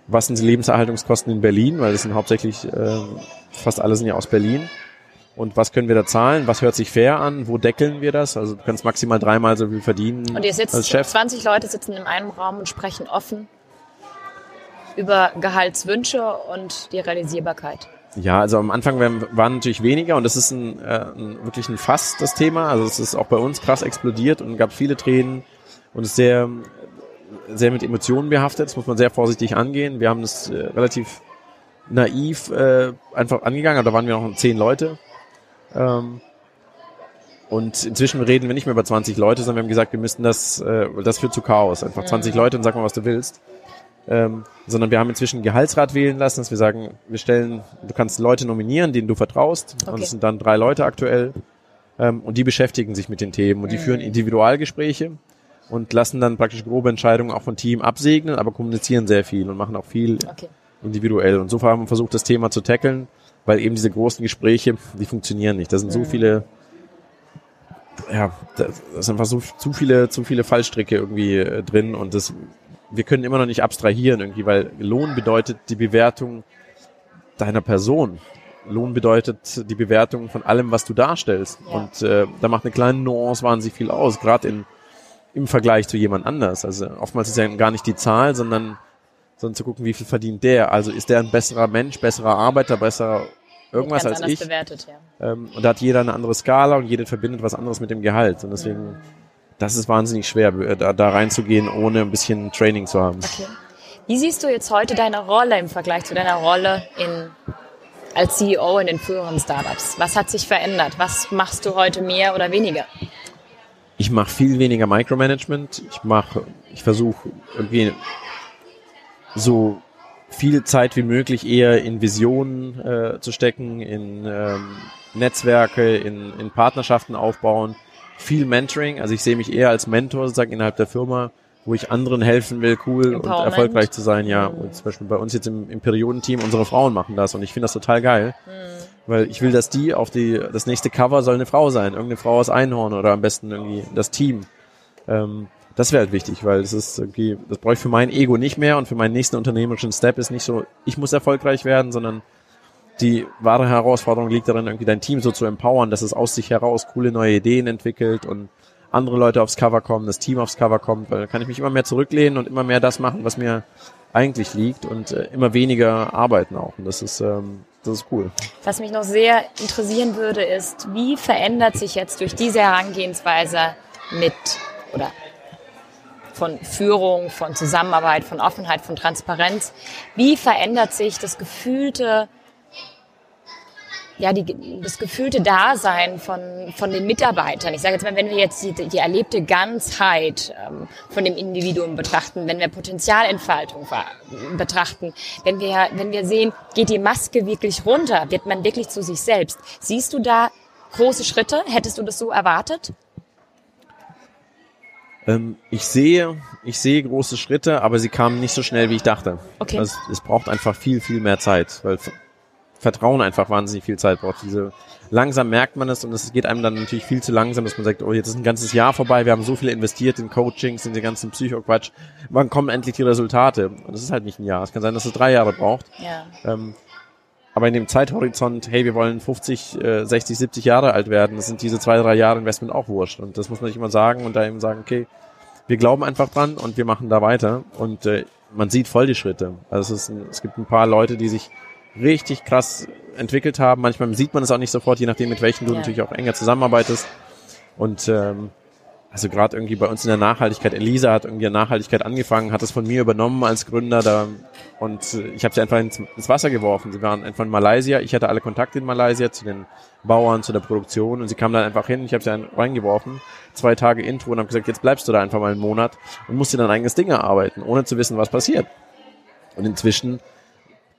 was sind die Lebenserhaltungskosten in Berlin, weil das sind hauptsächlich äh, fast alle sind ja aus Berlin. Und was können wir da zahlen? Was hört sich fair an? Wo deckeln wir das? Also du kannst maximal dreimal so viel verdienen. Und ihr sitzt, als Chef. 20 Leute sitzen in einem Raum und sprechen offen über Gehaltswünsche und die Realisierbarkeit? Ja, also am Anfang waren natürlich weniger und das ist ein, äh, ein, wirklich ein Fass, das Thema. Also es ist auch bei uns krass explodiert und gab viele Tränen und ist sehr, sehr mit Emotionen behaftet. Das muss man sehr vorsichtig angehen. Wir haben das äh, relativ naiv äh, einfach angegangen, aber da waren wir noch zehn Leute. Ähm, und inzwischen reden wir nicht mehr über 20 Leute, sondern wir haben gesagt, wir müssten das, äh, das führt zu Chaos. Einfach 20 Leute und sag mal, was du willst ähm, sondern wir haben inzwischen Gehaltsrat wählen lassen, dass wir sagen, wir stellen, du kannst Leute nominieren, denen du vertraust, okay. und es sind dann drei Leute aktuell, ähm, und die beschäftigen sich mit den Themen und die mhm. führen Individualgespräche und lassen dann praktisch grobe Entscheidungen auch von Team absegnen, aber kommunizieren sehr viel und machen auch viel okay. individuell. Und so haben wir versucht, das Thema zu tackeln, weil eben diese großen Gespräche, die funktionieren nicht. Da sind so mhm. viele ja, da sind einfach so zu viele, zu viele Fallstricke irgendwie äh, drin und das wir können immer noch nicht abstrahieren irgendwie, weil Lohn bedeutet die Bewertung deiner Person. Lohn bedeutet die Bewertung von allem, was du darstellst. Ja. Und äh, da macht eine kleine Nuance wahnsinnig viel aus, gerade in im Vergleich zu jemand anders. Also oftmals ist ja gar nicht die Zahl, sondern, sondern zu gucken, wie viel verdient der. Also ist der ein besserer Mensch, besserer Arbeiter, besserer irgendwas als ich. Bewertet, ja. ähm, und da hat jeder eine andere Skala und jeder verbindet was anderes mit dem Gehalt. Und deswegen mhm das ist wahnsinnig schwer, äh, da, da reinzugehen, ohne ein bisschen Training zu haben. Okay. Wie siehst du jetzt heute deine Rolle im Vergleich zu deiner Rolle in, als CEO in den früheren Startups? Was hat sich verändert? Was machst du heute mehr oder weniger? Ich mache viel weniger Micromanagement. Ich mache, ich versuche irgendwie so viel Zeit wie möglich eher in Visionen äh, zu stecken, in ähm, Netzwerke, in, in Partnerschaften aufbauen viel Mentoring. Also ich sehe mich eher als Mentor sozusagen innerhalb der Firma, wo ich anderen helfen will, cool und erfolgreich zu sein. Ja, mhm. und zum Beispiel bei uns jetzt im, im Periodenteam, unsere Frauen machen das und ich finde das total geil, mhm. weil ich will, dass die auf die, das nächste Cover soll eine Frau sein, irgendeine Frau aus Einhorn oder am besten irgendwie das Team. Ähm, das wäre halt wichtig, weil das ist irgendwie, das brauche ich für mein Ego nicht mehr und für meinen nächsten unternehmerischen Step ist nicht so, ich muss erfolgreich werden, sondern die wahre Herausforderung liegt darin, irgendwie dein Team so zu empowern, dass es aus sich heraus coole neue Ideen entwickelt und andere Leute aufs Cover kommen, das Team aufs Cover kommt, weil dann kann ich mich immer mehr zurücklehnen und immer mehr das machen, was mir eigentlich liegt und äh, immer weniger arbeiten auch. Und das ist, ähm, das ist cool. Was mich noch sehr interessieren würde, ist, wie verändert sich jetzt durch diese Herangehensweise mit oder von Führung, von Zusammenarbeit, von Offenheit, von Transparenz, wie verändert sich das gefühlte ja, die, das gefühlte Dasein von, von den Mitarbeitern. Ich sage jetzt mal, wenn wir jetzt die, die erlebte Ganzheit ähm, von dem Individuum betrachten, wenn wir Potenzialentfaltung betrachten, wenn wir, wenn wir sehen, geht die Maske wirklich runter, wird man wirklich zu sich selbst. Siehst du da große Schritte? Hättest du das so erwartet? Ähm, ich sehe, ich sehe große Schritte, aber sie kamen nicht so schnell, wie ich dachte. Okay. Also, es braucht einfach viel, viel mehr Zeit, weil Vertrauen einfach wahnsinnig viel Zeit braucht. Diese, langsam merkt man es und es geht einem dann natürlich viel zu langsam, dass man sagt, oh, jetzt ist ein ganzes Jahr vorbei, wir haben so viel investiert in Coachings, in den ganzen Psycho-Quatsch. Wann kommen endlich die Resultate? Und das ist halt nicht ein Jahr. Es kann sein, dass es drei Jahre braucht. Ja. Ähm, aber in dem Zeithorizont, hey, wir wollen 50, äh, 60, 70 Jahre alt werden, das sind diese zwei, drei Jahre Investment auch wurscht. Und das muss man nicht immer sagen und da eben sagen, okay, wir glauben einfach dran und wir machen da weiter. Und äh, man sieht voll die Schritte. Also es, ist ein, es gibt ein paar Leute, die sich richtig krass entwickelt haben. Manchmal sieht man es auch nicht sofort, je nachdem, mit welchen du ja. natürlich auch enger zusammenarbeitest. Und ähm, also gerade irgendwie bei uns in der Nachhaltigkeit, Elisa hat irgendwie Nachhaltigkeit angefangen, hat es von mir übernommen als Gründer da und äh, ich habe sie einfach ins, ins, Wasser geworfen. Sie waren einfach in Malaysia, ich hatte alle Kontakte in Malaysia zu den Bauern, zu der Produktion und sie kam dann einfach hin, ich habe sie reingeworfen, zwei Tage Intro und habe gesagt, jetzt bleibst du da einfach mal einen Monat und musst dir dein eigenes Ding erarbeiten, ohne zu wissen, was passiert. Und inzwischen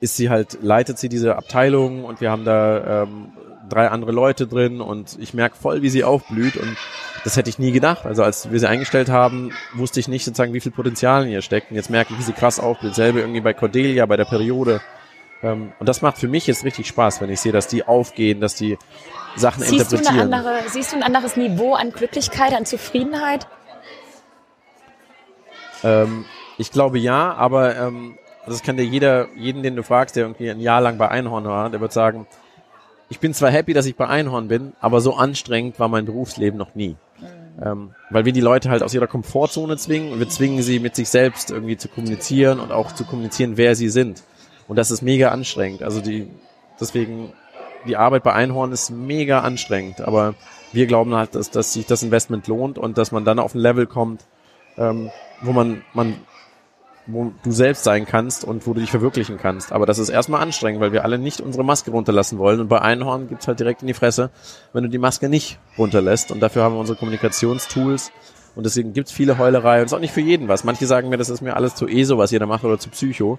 ist sie halt, leitet sie diese Abteilung und wir haben da ähm, drei andere Leute drin und ich merke voll, wie sie aufblüht und das hätte ich nie gedacht. Also als wir sie eingestellt haben, wusste ich nicht sozusagen, wie viel Potenzial in ihr steckt und jetzt merke ich, wie sie krass aufblüht. Selbe irgendwie bei Cordelia, bei der Periode. Ähm, und das macht für mich jetzt richtig Spaß, wenn ich sehe, dass die aufgehen, dass die Sachen siehst interpretieren. Du eine andere, siehst du ein anderes Niveau an Glücklichkeit, an Zufriedenheit? Ähm, ich glaube ja, aber ähm, also das kann dir jeder, jeden, den du fragst, der irgendwie ein Jahr lang bei Einhorn war, der wird sagen, ich bin zwar happy, dass ich bei Einhorn bin, aber so anstrengend war mein Berufsleben noch nie. Ähm, weil wir die Leute halt aus ihrer Komfortzone zwingen und wir zwingen sie mit sich selbst irgendwie zu kommunizieren und auch zu kommunizieren, wer sie sind. Und das ist mega anstrengend. Also die, deswegen, die Arbeit bei Einhorn ist mega anstrengend, aber wir glauben halt, dass, dass sich das Investment lohnt und dass man dann auf ein Level kommt, ähm, wo man, man wo du selbst sein kannst und wo du dich verwirklichen kannst. Aber das ist erstmal anstrengend, weil wir alle nicht unsere Maske runterlassen wollen. Und bei Einhorn gibt's halt direkt in die Fresse, wenn du die Maske nicht runterlässt. Und dafür haben wir unsere Kommunikationstools. Und deswegen gibt's viele Heulerei. Und es ist auch nicht für jeden was. Manche sagen mir, das ist mir alles zu ESO, was jeder macht, oder zu Psycho.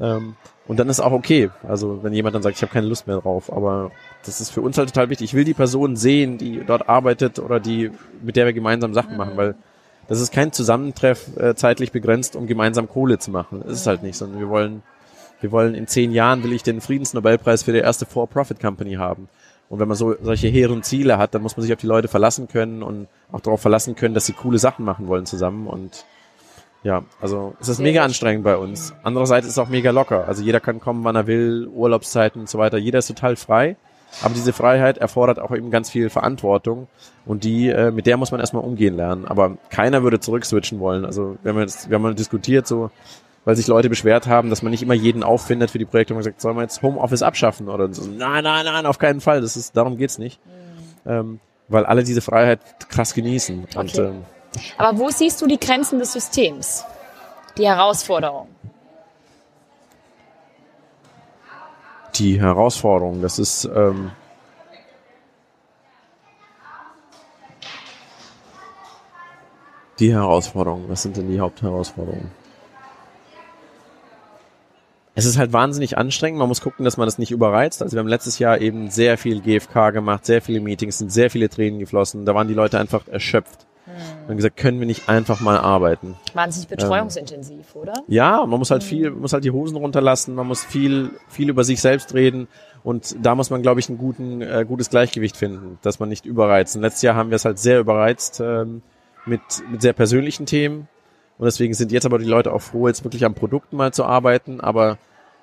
Ähm, und dann ist auch okay. Also wenn jemand dann sagt, ich habe keine Lust mehr drauf. Aber das ist für uns halt total wichtig. Ich will die Person sehen, die dort arbeitet oder die, mit der wir gemeinsam Sachen machen, weil das ist kein Zusammentreff äh, zeitlich begrenzt, um gemeinsam Kohle zu machen. Das ist halt nicht, sondern wir wollen, wir wollen in zehn Jahren will ich den Friedensnobelpreis für die erste For-Profit-Company haben. Und wenn man so solche hehren Ziele hat, dann muss man sich auf die Leute verlassen können und auch darauf verlassen können, dass sie coole Sachen machen wollen zusammen. Und ja, also es ist mega anstrengend bei uns. Andererseits ist es auch mega locker. Also jeder kann kommen, wann er will, Urlaubszeiten und so weiter. Jeder ist total frei. Aber diese Freiheit erfordert auch eben ganz viel Verantwortung und die, äh, mit der muss man erstmal umgehen lernen. Aber keiner würde zurückswitchen wollen. Also wir haben jetzt, wir haben mal diskutiert so, weil sich Leute beschwert haben, dass man nicht immer jeden auffindet für die Projekte und man sagt, sollen wir jetzt Homeoffice abschaffen oder so. Nein, nein, nein, auf keinen Fall. Das ist, darum geht's nicht. Mhm. Ähm, weil alle diese Freiheit krass genießen. Okay. Und, ähm, Aber wo siehst du die Grenzen des Systems? Die Herausforderung? Die Herausforderung. Das ist ähm, die Herausforderung. Was sind denn die Hauptherausforderungen? Es ist halt wahnsinnig anstrengend. Man muss gucken, dass man das nicht überreizt. Also wir haben letztes Jahr eben sehr viel GFK gemacht, sehr viele Meetings, sind sehr viele Tränen geflossen. Da waren die Leute einfach erschöpft. Mhm. Und gesagt, können wir nicht einfach mal arbeiten? Wahnsinnig betreuungsintensiv, ähm, oder? Ja, man muss halt mhm. viel, man muss halt die Hosen runterlassen, man muss viel, viel über sich selbst reden. Und da muss man, glaube ich, ein guten, äh, gutes Gleichgewicht finden, dass man nicht überreizt. Und letztes Jahr haben wir es halt sehr überreizt. Ähm, mit, mit sehr persönlichen Themen. Und deswegen sind jetzt aber die Leute auch froh, jetzt wirklich am Produkt mal zu arbeiten. Aber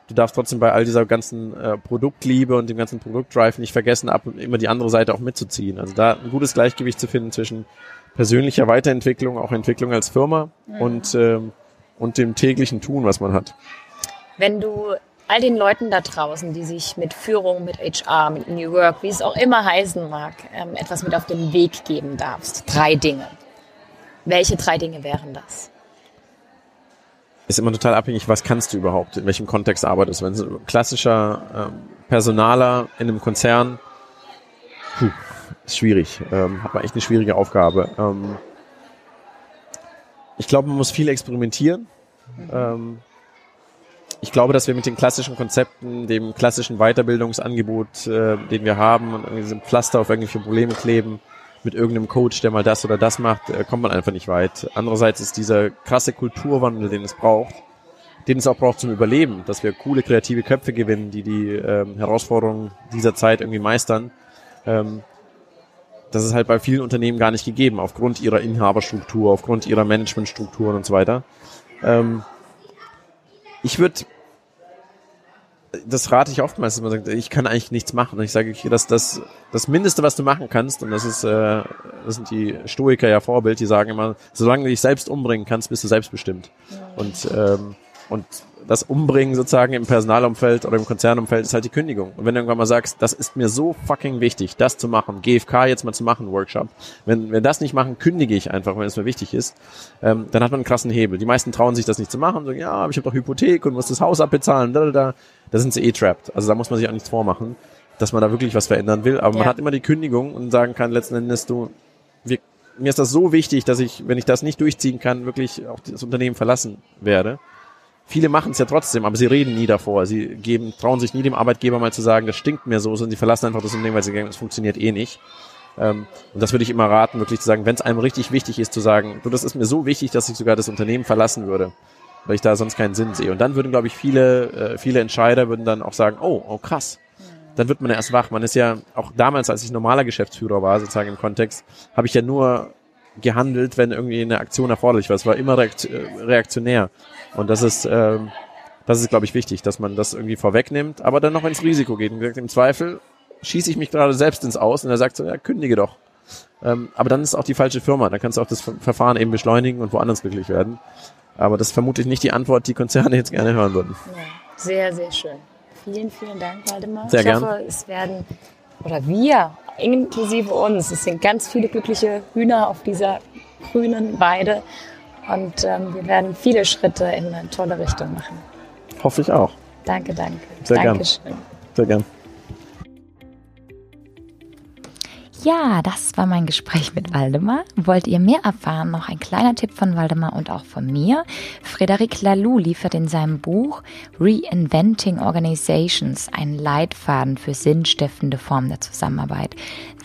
du darfst trotzdem bei all dieser ganzen äh, Produktliebe und dem ganzen Produktdrive nicht vergessen, ab immer die andere Seite auch mitzuziehen. Also da ein gutes Gleichgewicht zu finden zwischen persönlicher Weiterentwicklung, auch Entwicklung als Firma mhm. und, ähm, und dem täglichen Tun, was man hat. Wenn du all den Leuten da draußen, die sich mit Führung, mit HR, mit New Work, wie es auch immer heißen mag, ähm, etwas mit auf den Weg geben darfst, drei Dinge. Welche drei Dinge wären das? ist immer total abhängig, was kannst du überhaupt, in welchem Kontext arbeitest. Wenn es ein klassischer ähm, Personaler in einem Konzern, puh, ist schwierig, ähm, hat man echt eine schwierige Aufgabe. Ähm, ich glaube, man muss viel experimentieren. Ähm, ich glaube, dass wir mit den klassischen Konzepten, dem klassischen Weiterbildungsangebot, äh, den wir haben und diesem Pflaster auf irgendwelche Probleme kleben, mit irgendeinem Coach, der mal das oder das macht, äh, kommt man einfach nicht weit. Andererseits ist dieser krasse Kulturwandel, den es braucht, den es auch braucht zum Überleben, dass wir coole kreative Köpfe gewinnen, die die ähm, Herausforderungen dieser Zeit irgendwie meistern. Ähm, das ist halt bei vielen Unternehmen gar nicht gegeben, aufgrund ihrer Inhaberstruktur, aufgrund ihrer Managementstrukturen und so weiter. Ähm, ich würde das rate ich oftmals, dass man sagt, ich kann eigentlich nichts machen. Und ich sage, okay, das, das, das Mindeste, was du machen kannst, und das ist, äh, das sind die Stoiker ja Vorbild, die sagen immer, solange du dich selbst umbringen kannst, bist du selbstbestimmt. Und, ähm, und das Umbringen sozusagen im Personalumfeld oder im Konzernumfeld ist halt die Kündigung. Und wenn du irgendwann mal sagst, das ist mir so fucking wichtig, das zu machen, GFK jetzt mal zu machen, Workshop, wenn wir das nicht machen, kündige ich einfach, wenn es mir wichtig ist, ähm, dann hat man einen krassen Hebel. Die meisten trauen sich das nicht zu machen, sagen, ja, aber ich habe doch Hypothek und muss das Haus abbezahlen, da, da, da. Da sind sie eh trapped. Also da muss man sich auch nichts vormachen, dass man da wirklich was verändern will. Aber ja. man hat immer die Kündigung und sagen kann, letzten Endes du, wir, mir ist das so wichtig, dass ich, wenn ich das nicht durchziehen kann, wirklich auch das Unternehmen verlassen werde. Viele machen es ja trotzdem, aber sie reden nie davor. Sie geben, trauen sich nie dem Arbeitgeber mal zu sagen, das stinkt mir so, sondern sie verlassen einfach das Unternehmen, weil sie denken, es funktioniert eh nicht. Ähm, und das würde ich immer raten, wirklich zu sagen, wenn es einem richtig wichtig ist, zu sagen, du, das ist mir so wichtig, dass ich sogar das Unternehmen verlassen würde weil ich da sonst keinen Sinn sehe. Und dann würden, glaube ich, viele, äh, viele Entscheider würden dann auch sagen, oh, oh krass. Dann wird man ja erst wach. Man ist ja auch damals, als ich normaler Geschäftsführer war, sozusagen im Kontext, habe ich ja nur gehandelt, wenn irgendwie eine Aktion erforderlich war. Es war immer äh, reaktionär. Und das ist, ähm, das ist, glaube ich, wichtig, dass man das irgendwie vorwegnimmt, aber dann noch ins Risiko geht. Und gesagt, im Zweifel schieße ich mich gerade selbst ins Aus und er sagt so, ja, kündige doch. Ähm, aber dann ist auch die falsche Firma. Dann kannst du auch das Verfahren eben beschleunigen und woanders glücklich werden. Aber das ist vermutlich nicht die Antwort, die Konzerne jetzt gerne hören würden. Ja, sehr, sehr schön. Vielen, vielen Dank, Waldemar. Sehr ich gern. hoffe, es werden, oder wir, inklusive uns, es sind ganz viele glückliche Hühner auf dieser grünen Weide. Und ähm, wir werden viele Schritte in eine tolle Richtung machen. Hoffe ich auch. Danke, danke. Sehr Dankeschön. Gern. Sehr gern. Ja, das war mein Gespräch mit Waldemar. Wollt ihr mehr erfahren? Noch ein kleiner Tipp von Waldemar und auch von mir. Frederic Laloux liefert in seinem Buch Reinventing Organizations einen Leitfaden für sinnstiftende Formen der Zusammenarbeit.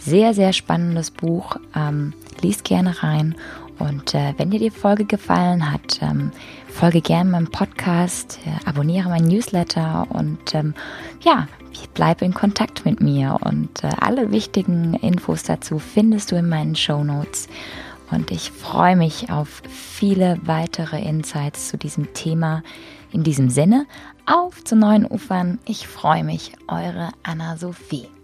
Sehr, sehr spannendes Buch. Ähm, liest gerne rein. Und äh, wenn dir die Folge gefallen hat, ähm, folge gerne meinem Podcast, äh, abonniere meinen Newsletter und ähm, ja, bleibe in Kontakt mit mir und äh, alle wichtigen Infos dazu findest du in meinen Show Notes. Und ich freue mich auf viele weitere Insights zu diesem Thema. In diesem Sinne, auf zu neuen Ufern. Ich freue mich, eure Anna-Sophie.